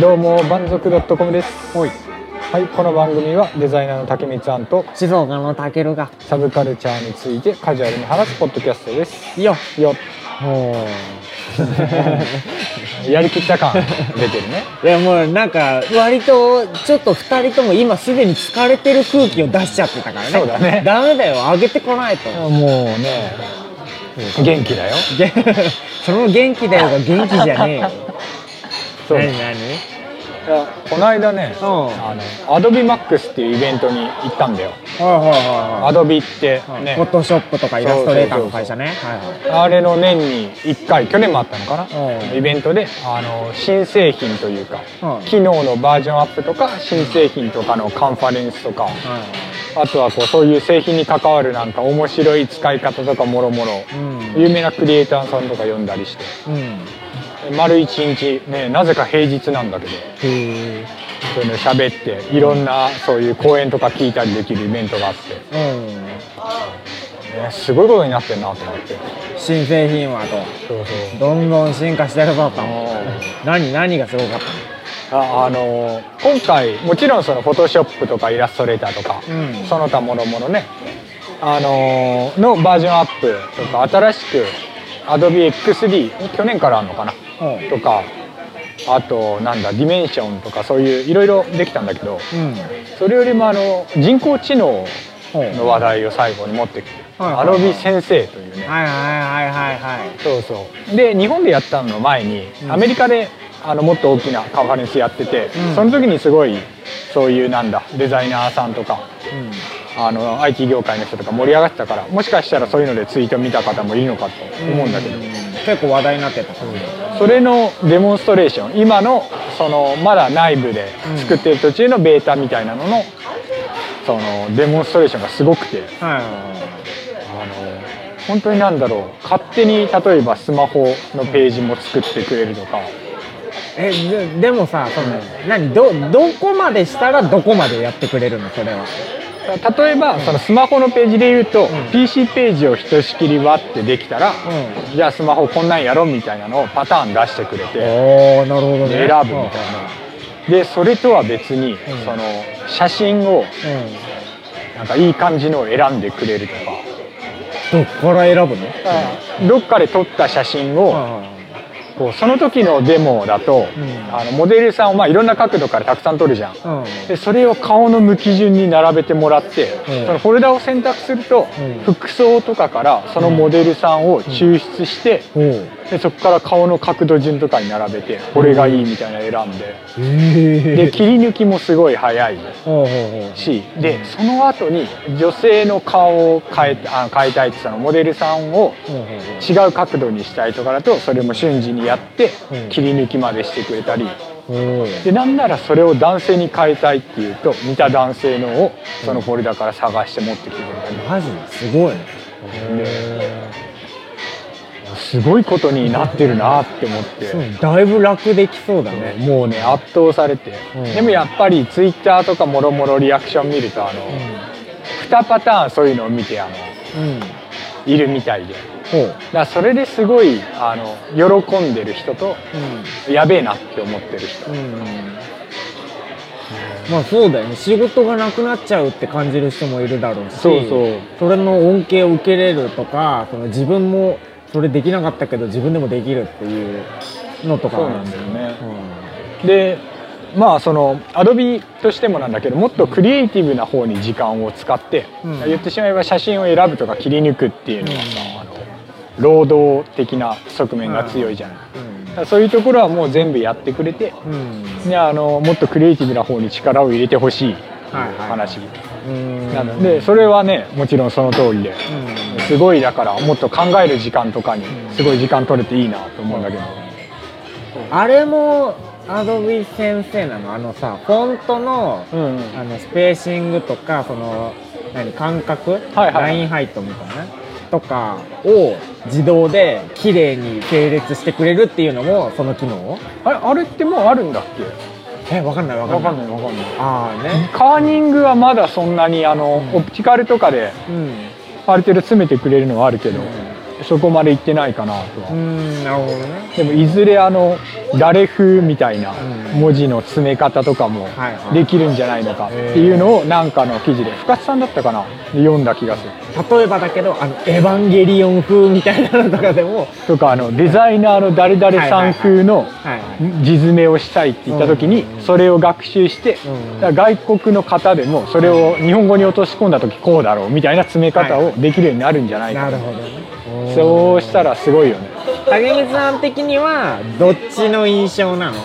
どうも満足 .com です。はい。はいこの番組はデザイナーの竹光庵と静岡のたけるが。サブカルチャーについてカジュアルに話すポッドキャストです。よよも やりきった感出てるね。ういやもうなんか割とちょっと二人とも今すでに疲れてる空気を出しちゃってたからね。そうだね。ダメだよ上げてこないと。もうね元気だよ。げ その元気だよが元気じゃねえよ。そう。何何？この間ねうん。あのアドビマックスっていうイベントに行ったんだよ。アドビってね。フォトショップとかイラストレーターの会社ね。あれの年に1回去年もあったのかな？うん。イベントであの新製品というかうん。機能のバージョンアップとか新製品とかのカンファレンスとかはい。あとはこうそういう製品に関わるなんか面白い使い方とかもろもろうん。有名なクリエイターさんとか呼んだりして。うん丸一日ねなぜか平日なんだけどそういうの喋っていろんなそういう講演とか聞いたりできるイベントがあって、うん。ね、すごいことになってんなと思って。新製品はと。そうそう。どんどん進化してるぞとあ何何がすごかった？ああの今回もちろんそのフォトショップとかイラストレーターとか、うん。その他もろもろねあののバージョンアップとか新しく AdobeXD 去年からあるのかな？のとかあとなんだディメンションとかそういういろいろできたんだけどうん。それよりもあの人工知能はいの話題を最後に持ってきて、はいはいはい。Adobe 先生というね、はいはいはいはいそうそう。で日本でやったのの前に、うん。アメリカであのもっと大きなカンファレンスやってて、うん。その時にすごいそういうなんだデザイナーさんとかあの IT 業界の人とか盛り上がってたからもしかしたらそういうのでツイート見た方もいるのかと思うんだけど、結構話題になってた。それのデモンストレーション。今のそのまだ内部で作ってる途中のベータみたいなののそのデモンストレーションがすごくて。はいはい。あの本当になんだろう。勝手に例えばスマホのページも作ってくれるとか。えででもさその何どどこまでしたらどこまでやってくれるの？それは例えばそのスマホのページで言うと、ん。PC ページをひとしきり割ってできたら、うじゃあスマホこんなんやろみたいなのをパターン出してくれておおなるほどね。選ぶみたいな。でそれとは別に、ん。その写真をなんかいい感じのを選んでくれるとか、どっから選ぶの？どっかで撮った写真を、はこうその時のデモだと、ん。あのモデルさんをまあいろんな角度からたくさん撮るじゃん。いはいでそれを顔の向き順に並べてもらって、うん。そのフォルダを選択すると、うん。服装とかからそのモデルさんを抽出して、でそこから顔の角度順とかに並べてこれがいいみたいなの選んで、えで切り抜きもすごい早いし。でその後に女性の顔を変えたあ変えたいってそのモデルさんを違う角度にしたいとかだとそれも瞬時にやってうん。切り抜きまでしてくれたり。でなんならそれを男性に変えたいっていうと似た男性のをそのフォルダから探して持ってきてくれたり、マジすごいねすごいことになってるなって思って、だいぶ楽できそうだね。もうね圧倒されて、うん。でもやっぱりツイッターとかもろもろリアクション見るとあの、2パターンそういうのを見てあのうん。いるみたいで。ほう。だからそれですごいあの喜んでる人とやべえなって思ってる人、うん。まあそうだよね。仕事がなくなっちゃうって感じる人もいるだろうしそうそう。それの恩恵を受けれるとかその自分もそれできなかったけど自分でもできるっていうのとかそうなんだよね。でまあそのアドビとしてもなんだけどもっとクリエイティブな方に時間を使って、うん。言ってしまえば写真を選ぶとか切り抜くっていうのはさ、あの労働的な側面が強いじゃない、だからそういうところはもう全部やってくれて、うん。であのもっとクリエイティブな方に力を入れてほしいっていうはいはい話、うんなのでそれはねもちろんその通りで、すごいだからもっと考える時間とかにすごい時間取れていいなと思うんだけど、あれもアドビ先生なの？あのさフォントのうんうん。あのスペーシングとかその何間隔、はいはい。ラインハイトみたいな？とかを自動で綺麗に整列してくれるっていうのもその機能？あれあれってもうあるんだっけ？えわかんないわかわんない。かんないわかんない。ああね。カーニングはまだそんなにあの、うん。オプティカルとかでうんある程度詰めてくれるのはあるけど、そこまで行ってないかなとは、うんなるほどね。でもいずれあの誰風みたいなうん。文字の詰め方とかもできるんじゃないのかっていうのをなんかの記事で深津さんだったかな？で読んだ気がする。例えばだけどあのエヴァンゲリオン風みたいなのとかでも。とかあのデザイナーの誰々さん風の字詰めをしたいって言った時にうん。それを学習して外国の方でもそれを日本語に落とし込んだ時こうだろうみたいな詰め方をできるようになるんじゃないかなるほどねそうしたらすごいよね。竹光さん的にはどっちの印象なの？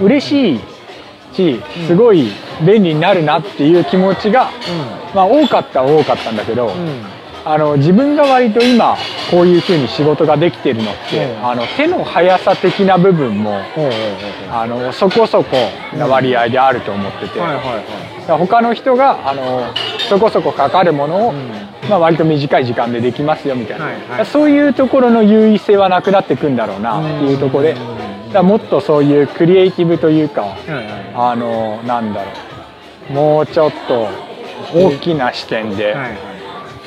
嬉しいしすごい便利になるなっていう気持ちが、まあ、多かったは多かったんだけど、うん。うんあの自分が割と今こういうふうに仕事ができてるのって、うん。あの手の速さ的な部分もあのそこそこな割合であると思ってて、はいはいはだから他の人があのそこそこかかるものを、うんまあ、割と短い時間でできますよみたいな、はいはい。そういうところの優位性はなくなってくんだろうなっていうところで、うんだもっとそういうクリエイティブというかいはいはい。あのなんだろう。もうちょっと大きな視点で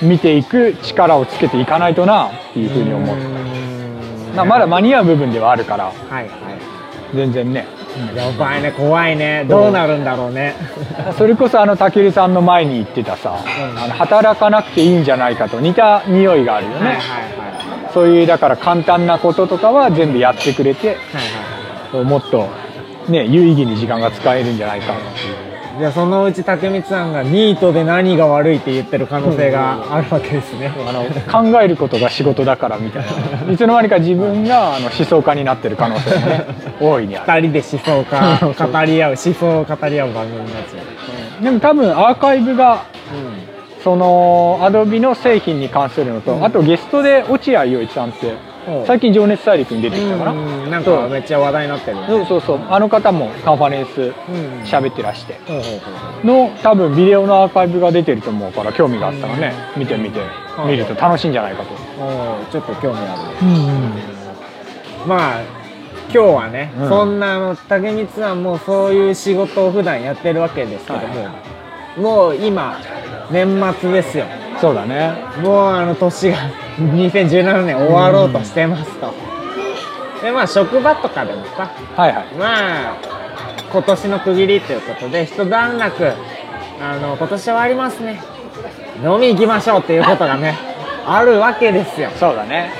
見ていく力をつけていかないとなっていうふうに思う。うん。まあまだ間に合う部分ではあるから。全然ねやばいね怖いね。どうなるんだろうね。それこそあのたけるさんの前に言ってたさ、うん。あの働かなくていいんじゃないかと似た匂いがあるよね、はいはいはいそういうだから簡単なこととかは全部やってくれてはいはもっとね有意義に時間が使えるんじゃないかっていう。いじゃあそのうち竹光さんがニートで何が悪いって言ってる可能性があるわけですね。あの考えることが仕事だからみたいな。いつの間にか自分があの思想家になってる可能性もね 大いにある。二人で思想家語り合う思想を語り合う番組になっちゃう。でも多分アーカイブがうそのアドビの製品に関するのと、うん。あとゲストで落合陽一さんってん最近「情熱大陸」に出てきたかな、うんなんかめっちゃ話題になってるね。そうそうそう。あの方もカンファレンスうん。喋ってらして。の多分ビデオのアーカイブが出てると思うから興味があったらね。見てみて。うん。見ると楽しいんじゃないかと、ちょっと興味ある。まあ今日はね、うん。そんな竹光さんもそういう仕事を普段やってるわけですけども、もう今年末ですよそうだね。もうあの年が2017年終わろうとしてますと、でまあ職場とかでもさはいはい。まあ今年の区切りということで一段落あの今年終わりますね。飲み行きましょうっていうことがね あるわけですよ。そうだね。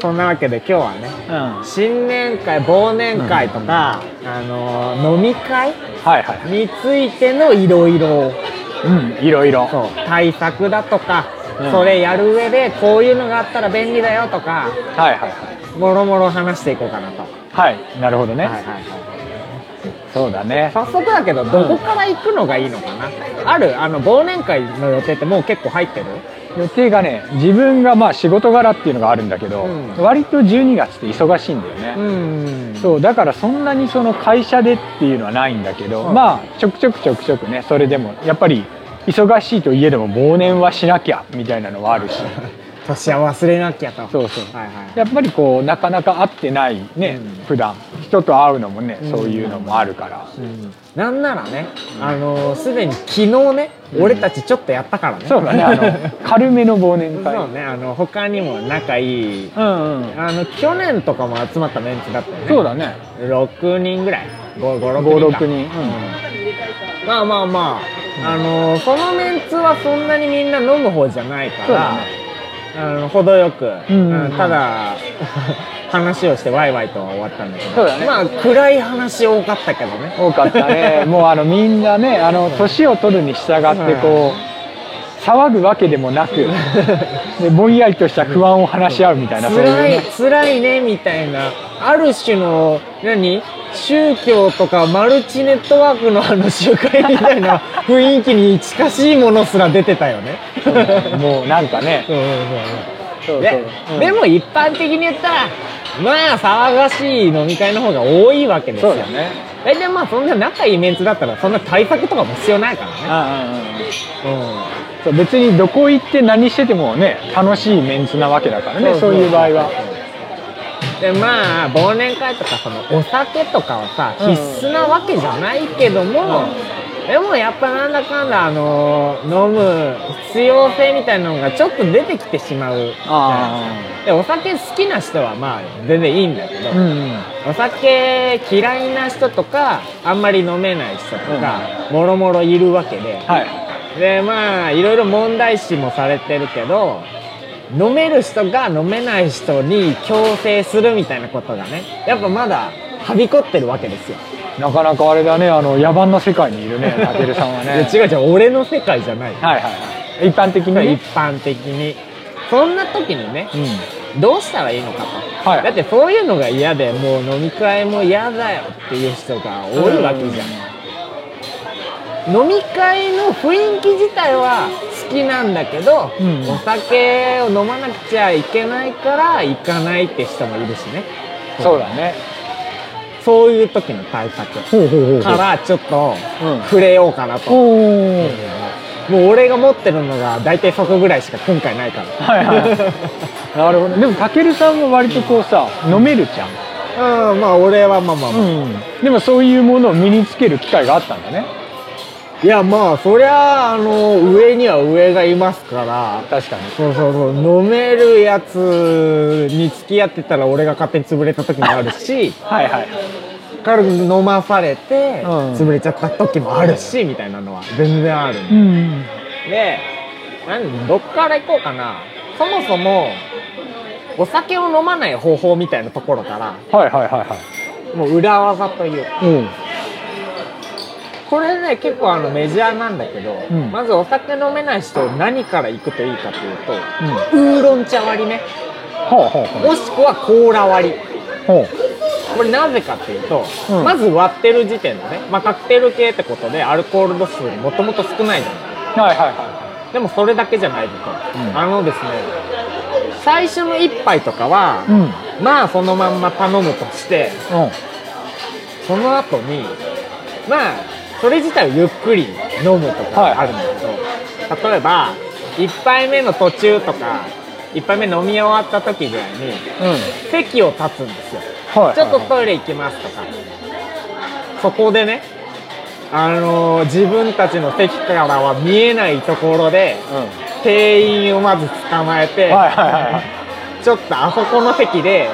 そんなわけで今日はねうん。新年会忘年会とか、あの飲み会はいはいについてのいろいろうん。いろいろ対策だとか、うん。それやる上でこういうのがあったら便利だよとかはいはいはい。もろもろ話していこうかなと、はい。なるほどね、はいはいはいそうだね。早速だけどどこから行くのがいいのかな、あるあの忘年会の予定ってもう結構入ってる？予定がね自分がまあ仕事柄っていうのがあるんだけど、うん。割と12月って忙しいんだよね、ん。そうだからそんなにその会社でっていうのはないんだけど、うん。まあちょくちょくちょくちょくねそれでもやっぱり忙しいといえども忘年はしなきゃみたいなのはあるし。年は忘れなきゃと。そうそう。はいはいやっぱりこうなかなか会ってないね、うん。普段。人と会うのもね、うん。そういうのもあるから、なんならね、あのすでに昨日ね、俺たちちょっとやったからね。そうだねあの 軽めの忘年会。そうね、あの他にも仲いい、うんうん。あの去年とかも集まったメンツだったよね。そうだね。6人ぐらい、5、5 6 56人か。人、まあまあまあ、あのそのメンツはそんなにみんな飲む方じゃないから、ね。あの程よく、うんうんうん。うんただ 話をしてワイワイとは終わったんだけど、そうだね。まあ暗い話多かったけどね。多かったね。もうあのみんなねあの年を取るに従ってこう騒ぐわけでもなく でぼんやりとした不安を話し合うみたいなそういう辛いね辛いねみたいな。ある種の何？宗教とかマルチネットワークのあの集会みたいな雰囲気に近しいものすら出てたよね。もうなんかね。そうそうそうそうそう。でうんでも一般的に言ったらまあ騒がしい飲み会の方が多いわけですよ。ね。大体まあそんな仲いいメンツだったらそんな対策とかも必要ないからね。うん。別にどこ行って何しててもね楽しいメンツなわけだからねそういう場合は。でまあ忘年会とかそのお酒とかはさ、うん。必須なわけじゃないけども、でもやっぱなんだかんだあの飲む必要性みたいなのがちょっと出てきてしまう。あでお酒好きな人はまあ全然いいんだけど、あうん。お酒嫌いな人とかあんまり飲めない人とか、もろもろいるわけで、はい。でまあいろいろ問題視もされてるけど飲める人が飲めない人に強制するみたいなことがねやっぱまだはびこってるわけですよ。なかなかあれだねあの野蛮な世界にいるねたけるさんはいねや違う違う俺の世界じゃない、はいはいはい。一般的に？ね一般的に。そんな時にねうん。どうしたらいいのかと、はい。だってそういうのが嫌でもう飲み会も嫌だよっていう人が多いわけじゃん、飲み会の雰囲気自体は好きなんだけど、うん。お酒を飲まなくちゃいけないから行かないって人もいるしね。そうだねそういう時の対策からちょっとうん。触れようかなと、おー。もう俺が持ってるのが大体そこぐらいしか今回ないから。はいはい。なるほどでもたけるさんは割とこうさ飲めるじゃん。うんまあ俺はまあまあまあ、うん。でもそういうものを身につける機会があったんだねいやまあそりゃあの上には上がいますから。確かに。そうそうそう。飲めるやつに付き合ってたら俺が勝手に潰れた時もあるし。はいはい。軽く飲まされてうん。潰れちゃった時もあるしみたいなのは全然あるうん。で何どっから行こうかな。そもそもお酒を飲まない方法みたいなところからはいはいはいはい。もう裏技というかうんこれね結構あのメジャーなんだけど、うん。まずお酒飲めない人何から行くといいかというとうん。ウーロン茶割りね。ほうほうほもしくはコーラ割り。これなぜかっていうと、うん。まず割ってる時点でね、まあ、カクテル系ってことでアルコール度数もともと少ないじゃなうはいはいはい。でもそれだけじゃないぞと、うん。あのですね最初の一杯とかは、うん。うんまあそのまんま頼むとしてその後にまあそれ自体をゆっくり飲むとかあるんだけど、例えば1杯目の途中とか1杯目飲み終わった時ぐらいにうん。席を立つんですよ。はい。ちょっとトイレ行きますとか。そこでねあのー自分たちの席からは見えないところでう店員をまず捕まえて、はいはいはい。ちょっとあそこの席で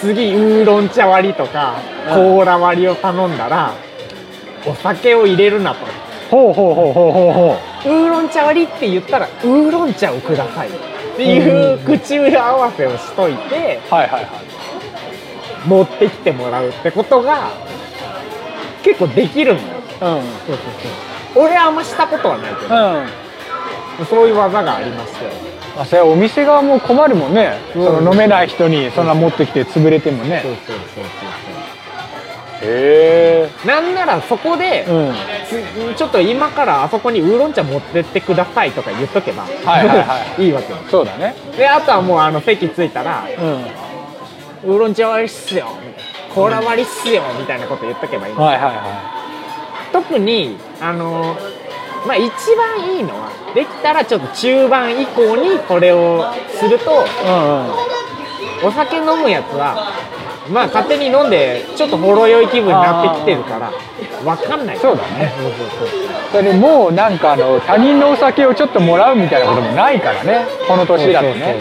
次ウーロン茶割りとかうん。コーラ割りを頼んだらお酒を入れるなと。ほうほうほうほうほうほウーロン茶割りって言ったらウーロン茶をください。っていう口裏合わせをしといてうはいはいはい。持ってきてもらうってことが結構できるんだよ。うん。そうそうそう。俺はあんましたことはないけうん。どそういう技がありましてまあ、それはお店側も困るもんね、うん。その飲めない人にそんな持ってきて潰れてもね。そうそうそうへそうなんならそこでえ、うん。つちょっと今からあそこにウーロン茶持ってってくださいとか言っとけば、はいはいはい。いいわけよ。そうだね。であとはもうあの席着いたらうん。ウーロン茶割りっすよコーラ割りっすよみたいなこと言っとけばいいの、はいはいは特にあのまあ一番いいのはできたらちょっと中盤以降にこれをするというんうん。お酒飲むやつはまあ勝手に飲んでちょっとほろ酔い気分になってきてるから分かんない。そうだね。それでもうなんかあの他人のお酒をちょっともらうみたいなこともないからね。この年だとね。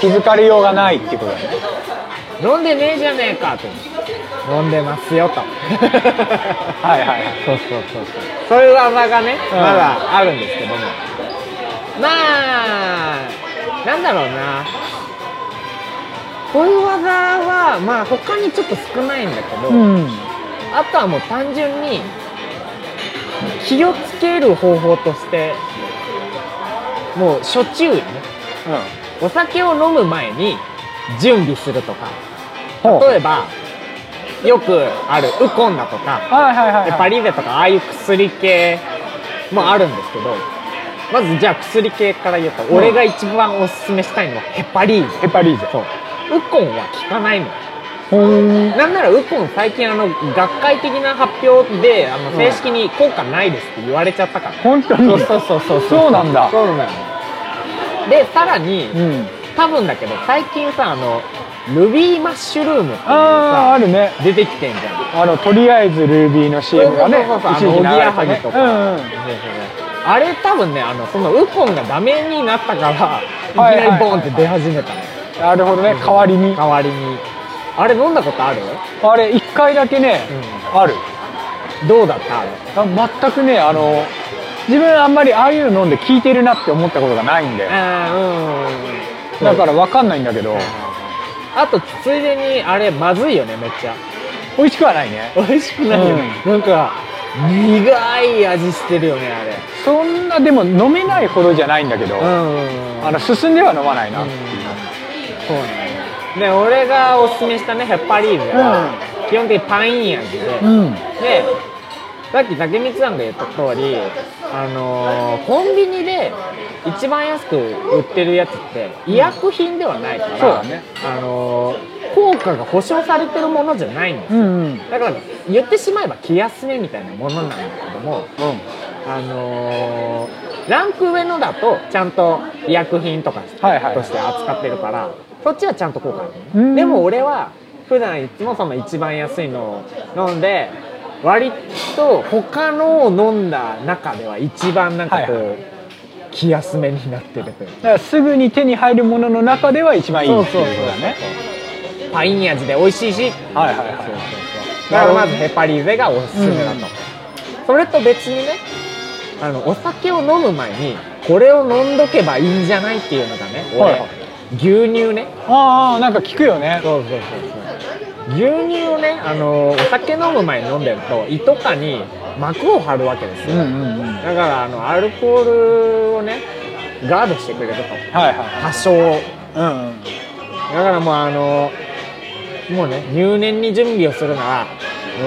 気づかれようがないっていうことだね。飲んでねえじゃねえかと。飲んでますよと。はいはいはい。そうそうそうそう。そういう技がね、うん。まだあるんですけども。まあなんだろうなこういう技はまあ他にちょっと少ないんだけど、うん。あとはもう単純に気をつける方法としてもう初注意ね。お酒を飲む前に準備するとか。例えばよくあるウコンだとか。はいはいはいではい。パリベとかああいう薬系もあるんですけどまずじゃあ薬系から言うと、ん俺が一番おすすめしたいのはヘパリーゼ。ヘパリーゼ。そうウコンは効かないのほー。んなんならウコン最近あの学会的な発表であのうん正式に効果ないですって言われちゃったから、本当に？そうそうそうそう。そうなんだ。そうなのでさらに、うん多分だけど最近さあのルビーマッシュルームっていうあああるね。出てきてんじゃん。あのとりあえずルービーの CM がねそうそうそうあのおぎやはぎとか、うんうん。あれ多分ねあのそのウコンがダメになったからいきなりボンって出始めたの、なるほどね。代わりに。代わりに。あれ飲んだことある、あれ一回だけね、ある。どうだった？あれ。あ全くねあの自分あんまりああいうの飲んで効いてるなって思ったことがないんであーうん。だから分かんないんだけど。あとついでにあれまずいよねめっちゃ。美味しくはないね。美味しくないよ、なんか苦い味してるよねあれ。そんなでも飲めないほどじゃないんだけど、うん。あの進んでは飲まないな。う、そうなんだ。で俺がおすすめしたねヘッパリーゼは、基本的にパン味で、うん。でさっき竹光さんが言った通りあのーコンビニで一番安く売ってるやつって医薬品ではないから、そうだね。あのー効果が保証されてるものじゃないんですよ。うんうん。だから言ってしまえば気休めみたいなものなんだけどもあのーランク上のだとちゃんと医薬品とかはいはい。として扱ってるから、そっちはちゃんと効果ある。のね、うん。でも俺は普段いつもその一番安いのを飲んで割と他のを飲んだ中では一番なんかこう、はいは気休めになってるというだからすぐに手に入るものの中では一番いいっていうことだね。パイン味で美味しいし。はいはいそうそうはそう。だからまずヘパリーゼがおすすめだと、うん。それと別にねあのお酒を飲む前にこれを飲んどけばいいんじゃないっていうのがね俺、はいはい。牛乳ね。いああなんか聞くよね。そうそうそうそう。牛乳をねあのお酒飲む前に飲んでると胃とかに膜を張るわけですよ、うんうんうん。だからあのアルコールをねガードしてくれると。はいは多少いうんうん。だからもうあのもうね入念に準備をするなら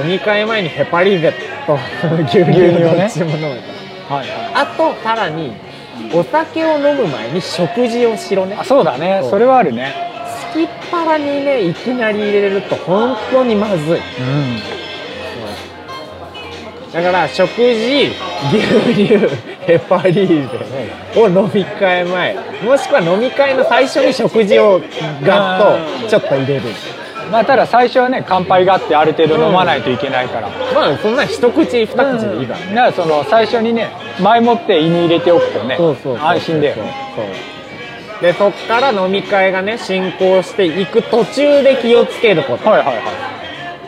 飲み会前にヘパリーゼと 牛乳をね はい。はいあとさらにお酒を飲む前に食事をしろね。あそうだね。それはあるね。すきっ腹にねいきなり入れると本当にまずい。うん。だから食事牛乳ヘパリーゼを飲み会前。もしくは飲み会の最初に食事をガッとちょっと入れるまあただ最初はね乾杯があってある程度飲まないといけないから、まあそんな一口二口でいいからね、だからその最初にね前もって胃に入れておくとねそうそうそう安心だよ。そでそっから飲み会がね進行していく途中で気をつけること。はいはいはい。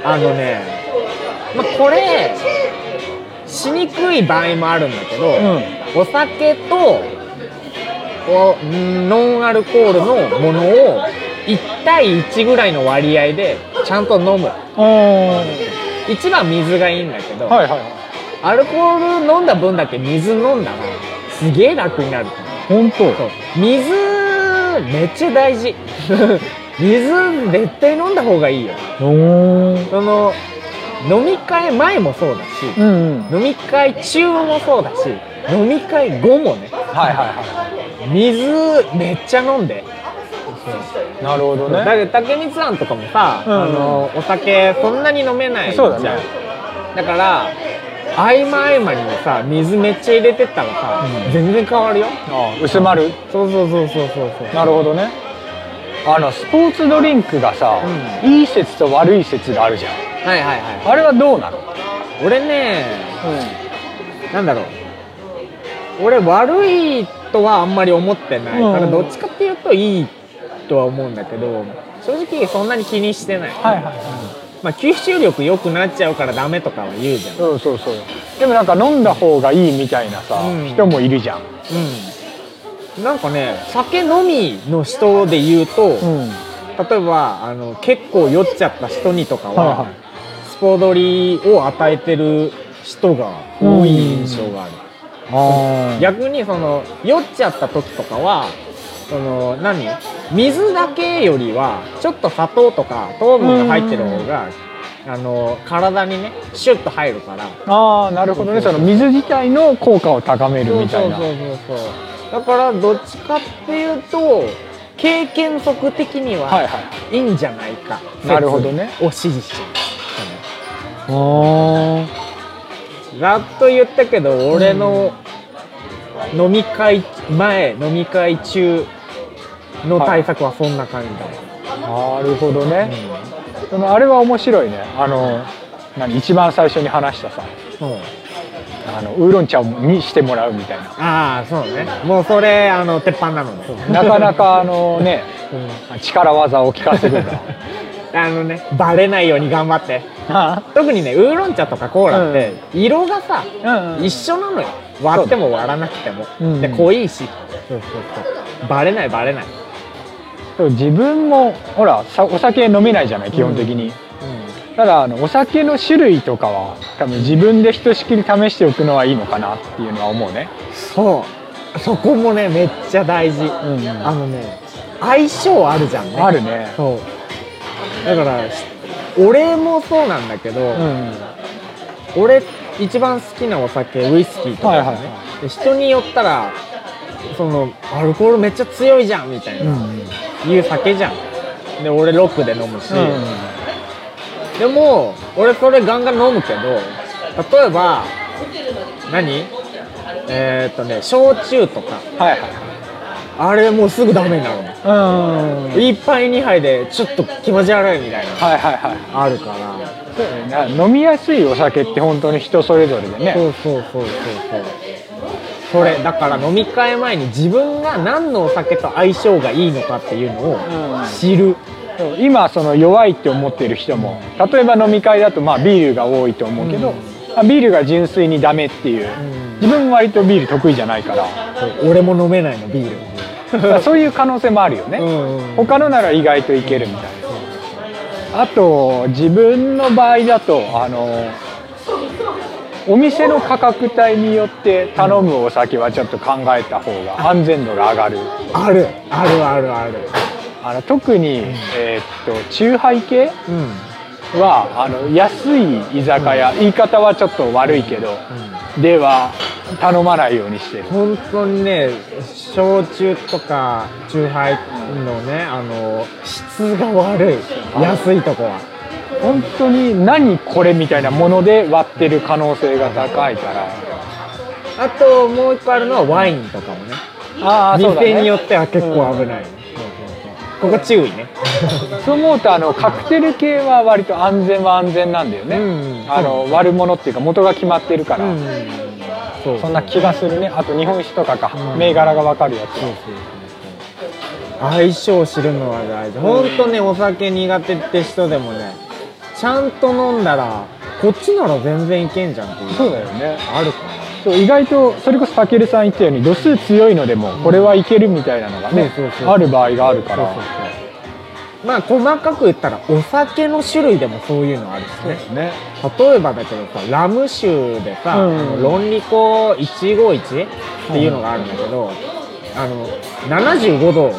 あのねまあこれしにくい場合もあるんだけど、お酒とおんノンアルコールのものを1対1ぐらいの割合でちゃんと飲む。うん。一番水がいいんだけど、はいはいはい。アルコール飲んだ分だけ水飲んだらすげえ楽になる。本当。水めっちゃ大事。水絶対飲んだ方がいいよ。うんその飲み会前もそうだしうん飲み会中もそうだし飲み会後もねはいはいは水めっちゃ飲んでいなるほどだねけど竹光さんとかもさ、うん。あのお酒そんなに飲めないじゃん。そうだね。だから合間合間にさ水めっちゃ入れてったらさ、うん。全然変わるよ。ああ薄まる？そうそうそうそうそう。そうなるほどね。あのスポーツドリンクがさ、いい説と悪い説があるじゃん。はいはいはいあれはどうなの？俺ねなんだろう。俺悪いとはあんまり思ってない。から、うんどっちかっていうといいとは思うんだけど正直そんなに気にしてない、はいはいはい。まあ、吸収力良くなっちゃうからダメとかは言うじゃん。そうそうそう。でもなんか飲んだ方がいいみたいなさ、うん。人もいるじゃん。うん。なんかね酒飲みの人で言うと、うん。例えばあの結構酔っちゃった人にとかは、はいはい。スポドリを与えてる人が多い印象がある、あ逆にその酔っちゃった時とかはその何？水だけよりはちょっと砂糖とか糖分が入ってる方があの体にねシュッと入るから。ああなるほどね。その水自体の効果を高めるみたいな。そうそうそうそう。だからどっちかっていうと経験則的にはいははい。いいんじゃないか、なるほどね。説を支持しちゃあうざっと言ったけど俺の飲み会前飲み会中の対策はそんな感じ。だ、なるほどね、そのあれは面白いね。あの何一番最初に話したさ。うん。あのウーロン茶にしてもらうみたいな。ああそうね。もうそれあの鉄板なのね。なかなかあのねうん。力技を聞かせるんだ あのねバレないように頑張って。あ特にねウーロン茶とかコーラって色がさ、うんうん。一緒なのよ。割っても割らなくても、う。んで濃いし。そうそうそう。バレないバレない、そう自分もほらさお酒飲めないじゃない基本的に、ただあのお酒の種類とかは多分自分でひとしきり試しておくのはいいのかなっていうのは思うね、そう。そこもねめっちゃ大事、んあのね相性あるじゃんね。あるね。そう。だからし俺もそうなんだけど、うん俺一番好きなお酒ウイスキーとか、ね。はいはい人によったらそのアルコールめっちゃ強いじゃんみたいな、いう酒じゃん。で俺ロックで飲むし、でも俺それガンガン飲むけど例えば何？えーっとね焼酎とか。はいあれもうすぐダメになるの。はいうん。一杯二杯でちょっと気持ち悪いみたいな。はいはいはい。あるから。そうだね。飲みやすいお酒って本当に人それぞれでね。そうそうそうそうそうそれだから飲み会前に自分が何のお酒と相性がいいのかっていうのをうん。知る、そう今その弱いって思ってる人も例えば飲み会だとまあビールが多いと思うけど、うん。まあビールが純粋にダメっていう、ん。自分割とビール得意じゃないから。俺も飲めないのビール。そういう可能性もあるよね、うん。他のなら意外といけるみたいな。あと自分の場合だとあのお店の価格帯によって頼むお酒はちょっと考えた方が安全度が上がる。ある。あるあるある。あの特に、えーっと酎ハイ系うん。はあの安い居酒屋、言い方はちょっと悪いけど、では頼まないようにしてる。本当にね焼酎とか酎ハイのねあの質が悪い。安いとこは本当に何これみたいなもので割ってる可能性が高いから。あともう一個あるのはワインとかもね。ああそうだね。店によっては結構危ない、ここ注意ね。そう思うとあのカクテル系は割と安全は安全なんだよね、うんあの割るものっていうか元が決まってるから、うん。そんな気がするね。あと日本酒とかか、うん。銘柄が分かるやつ。そうそうそう相性を知るのは大事。本当ねお酒苦手って人でもねちゃんと飲んだらこっちなら全然いけんじゃんっていう。そうだよね。あるかな。そう意外とそれこそたけるさん言ったように度数強いのでもこれはいけるみたいなのがね、そうそうそう。ある場合があるから。そうそうそう。まあ細かく言ったらお酒の種類でもそういうのあるしね。ね。例えばだけどさラム酒でさ、うん。論理コ151っていうのがあるんだけど、あの75度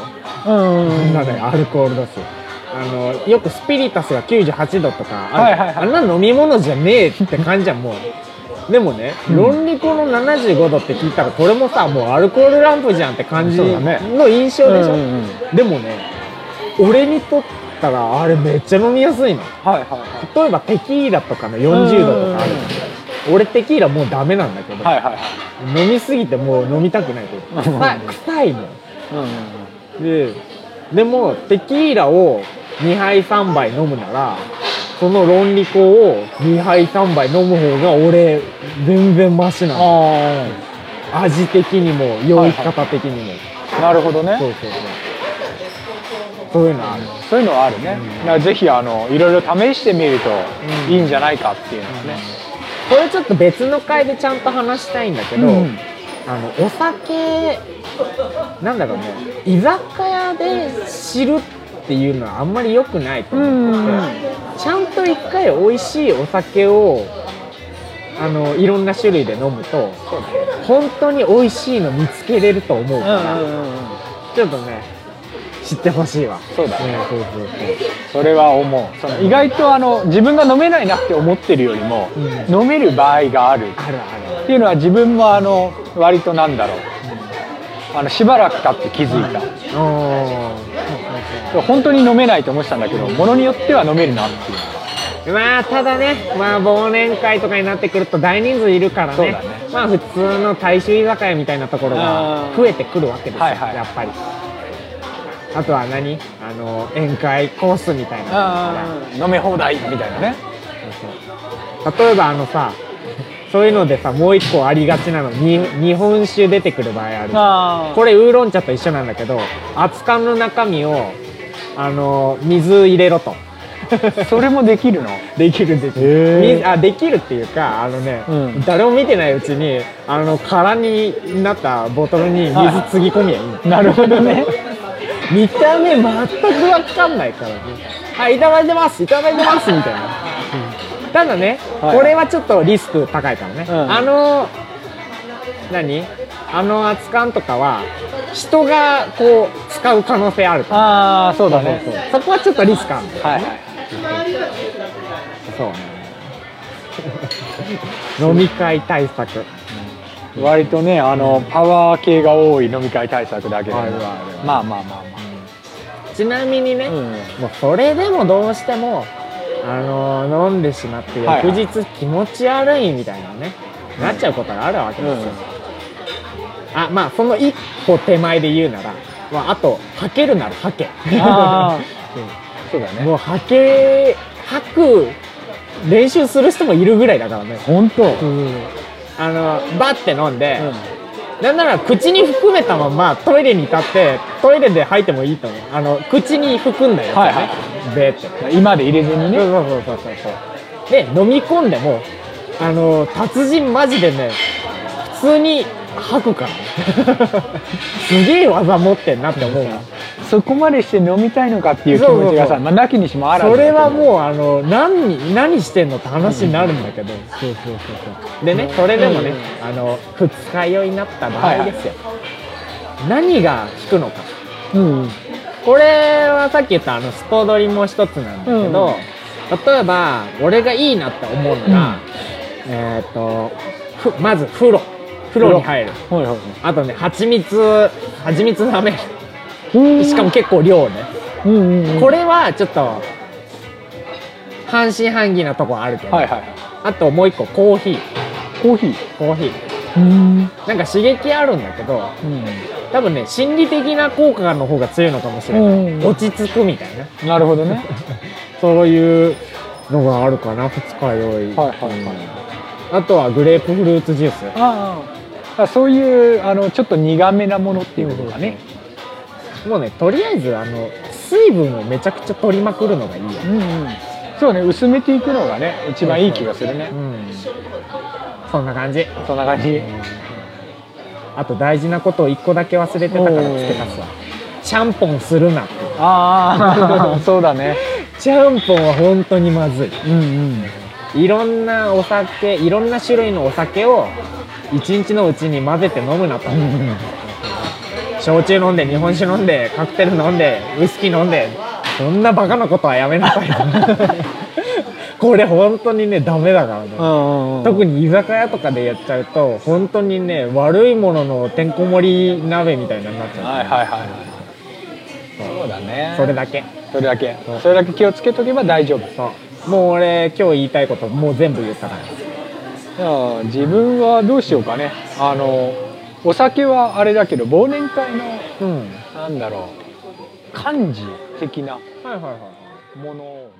うん。なん。だよアルコール度数あのよくスピリタスが98度とかある、はいはいはい。あんな飲み物じゃねえって感じじゃんもう。でもね、論理コの75度って聞いたらこれもさもうアルコールランプじゃんって感じの印象でしょ、うんうんでもね俺にとったらあれめっちゃ飲みやすいの。はいはいはい。例えばテキーラとかの40度とかある。俺テキーラもうダメなんだけど、はいはいはい。飲みすぎてもう飲みたくないというか臭い臭いの。うん。ででもテキーラを2杯3杯飲むならその論理コを2杯3杯飲む方が俺全然マシなのあ味的にも酔い方的にも、あなるほどね。そうそうそう。そういうのある。そういうのはあるね、だからぜひあのいろいろ試してみるといいんじゃないかっていうのはね、これちょっと別の回でちゃんと話したいんだけど、うん。あのお酒なんだろうね。居酒屋で知るっていうのはあんまり良くないと思ってて、ちゃんと一回美味しいお酒をあのいろんな種類で飲むと本当に美味しいの見つけれると思うから、ちょっとね知ってほしいわ。そうだね。ねそうそうそれは思う。その意外とあの自分が飲めないなって思ってるよりも、う飲める場合がある。あるあっていうのは自分もあの割となんだろう。あのしばらく経って気づいた。るあ本当に飲めないと思ってたんだけどものによっては飲めるなっていう。ーまあただねまあ忘年会とかになってくると大人数いるからね。ね。まあ普通の大衆居酒屋みたいなところがうん増えてくるわけですよ、はいはい。やっぱり。あとは何？あの宴会コースみたいな。飲み放題みたいなね。そうそう。例えばあのさそういうのでさもう一個ありがちなのに日本酒出てくる場合あるあこれウーロン茶と一緒なんだけど熱燗の中身をあの水入れろと。それもできるの？できるできへるあできるっていうかあのね、うん。誰も見てないうちにあの空になったボトルに水つぎ込みゃいい。の、なるほどね。見た目全く分かんないからね。はいいただいてますいただいてますみたいな、ただね、はい。これはちょっとリスク高いからね、うん。あの何？あの熱燗とかは人がこう使う可能性あるああそうだね。そこはちょっとリスクあるんだよはいはい。そうね。飲み会対策。割とねあのパワー系が多い飲み会対策だけどあるあるまあまあまあちなみにね、まあ、うん。もうそれでもどうしてもあの飲んでしまってはいはい。翌日気持ち悪いみたいなね、なっちゃうことがあるわけですよ、あまあその一歩手前で言うなら、まあ、あと吐けるなら吐け。あ そうだね。もう吐け吐く練習する人もいるぐらいだからね。本当、あのバッて飲んで、なんなら口に含めたままトイレに立ってトイレで吐いてもいいと思う。あの口に含んだやつね、はいはい。ベーって。今で入れずにそうねそうそうそうそう。で飲み込んでもあの達人マジでね普通に吐くからね。すげえ技持ってんなって思うなそこまでして飲みたいのかっていう気持ちがさまあ、なきにしもあらずそれはうもうあの何何してんのって話になるんだけど、そうそうそうそう。でねそれでもね、あの二日酔いになった場合ですよ、何が効くのか。うん。これはさっき言ったあのスポドリも一つなんだけど、例えば俺がいいなって思うのが、えっ、とふまず風呂風呂に入る。はいはいあとね蜂蜜蜂蜜舐めるうん。しかも結構量ね、うんうんうん。これはちょっと半信半疑なとこあるけど、はいはいあともう一個コーヒー。コーヒー？コーヒー。うん。なんか刺激あるんだけど多分ね心理的な効果の方が強いのかもしれない、うん落ち着くみたいな。なるほどね。そういうのがあるかな二日酔い、はいはいはい。あとはグレープフルーツジュース。ああそういうあのちょっと苦めなものっていうことかね。もうねとりあえずあの水分をめちゃくちゃ取りまくるのがいいようんうん。そうね薄めていくのがね一番いい気がするね。うん。そんな感じ。そんな感じ。あと大事なことを一個だけ忘れてたから付け足すわ。ちゃんぽんするな。ああ そうだね。ちゃんぽんは本当にまずい。うんうん。いろんなお酒いろんな種類のお酒を一日のうちに混ぜて飲むなと。焼酎飲んで日本酒飲んでカクテル飲んでウイスキー飲んでそんなバカなことはやめなさい。これ本当にねダメだからね。うんうん特に居酒屋とかでやっちゃうと本当にね悪いもののてんこ盛り鍋みたいになっちゃう、はいはいはい。そうだね。それだけ。それだけ。それだけ気をつけとけば大丈夫。そう。もう俺今日言いたいこともう全部言ったから自分はどうしようかね。あのお酒はあれだけど忘年会のうん。なんだろう漢字的なものをね